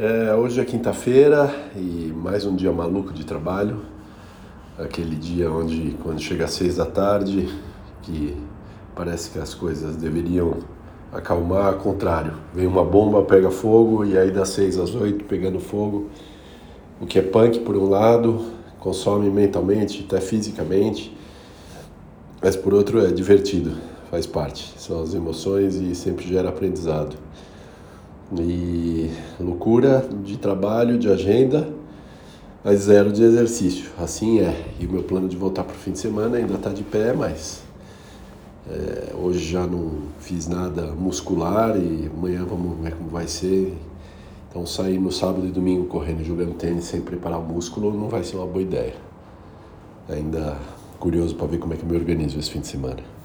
É, hoje é quinta-feira e mais um dia maluco de trabalho. Aquele dia onde, quando chega às seis da tarde, que parece que as coisas deveriam acalmar, ao contrário. Vem uma bomba, pega fogo e aí das seis às oito pegando fogo. O que é punk por um lado, consome mentalmente, até fisicamente, mas por outro é divertido, faz parte. São as emoções e sempre gera aprendizado. E loucura de trabalho, de agenda, mas zero de exercício. Assim é. E o meu plano de voltar para o fim de semana ainda está de pé, mas é, hoje já não fiz nada muscular e amanhã vamos ver como vai ser. Então sair no sábado e domingo correndo, jogando tênis sem preparar o músculo não vai ser uma boa ideia. Ainda curioso para ver como é que eu me organizo esse fim de semana.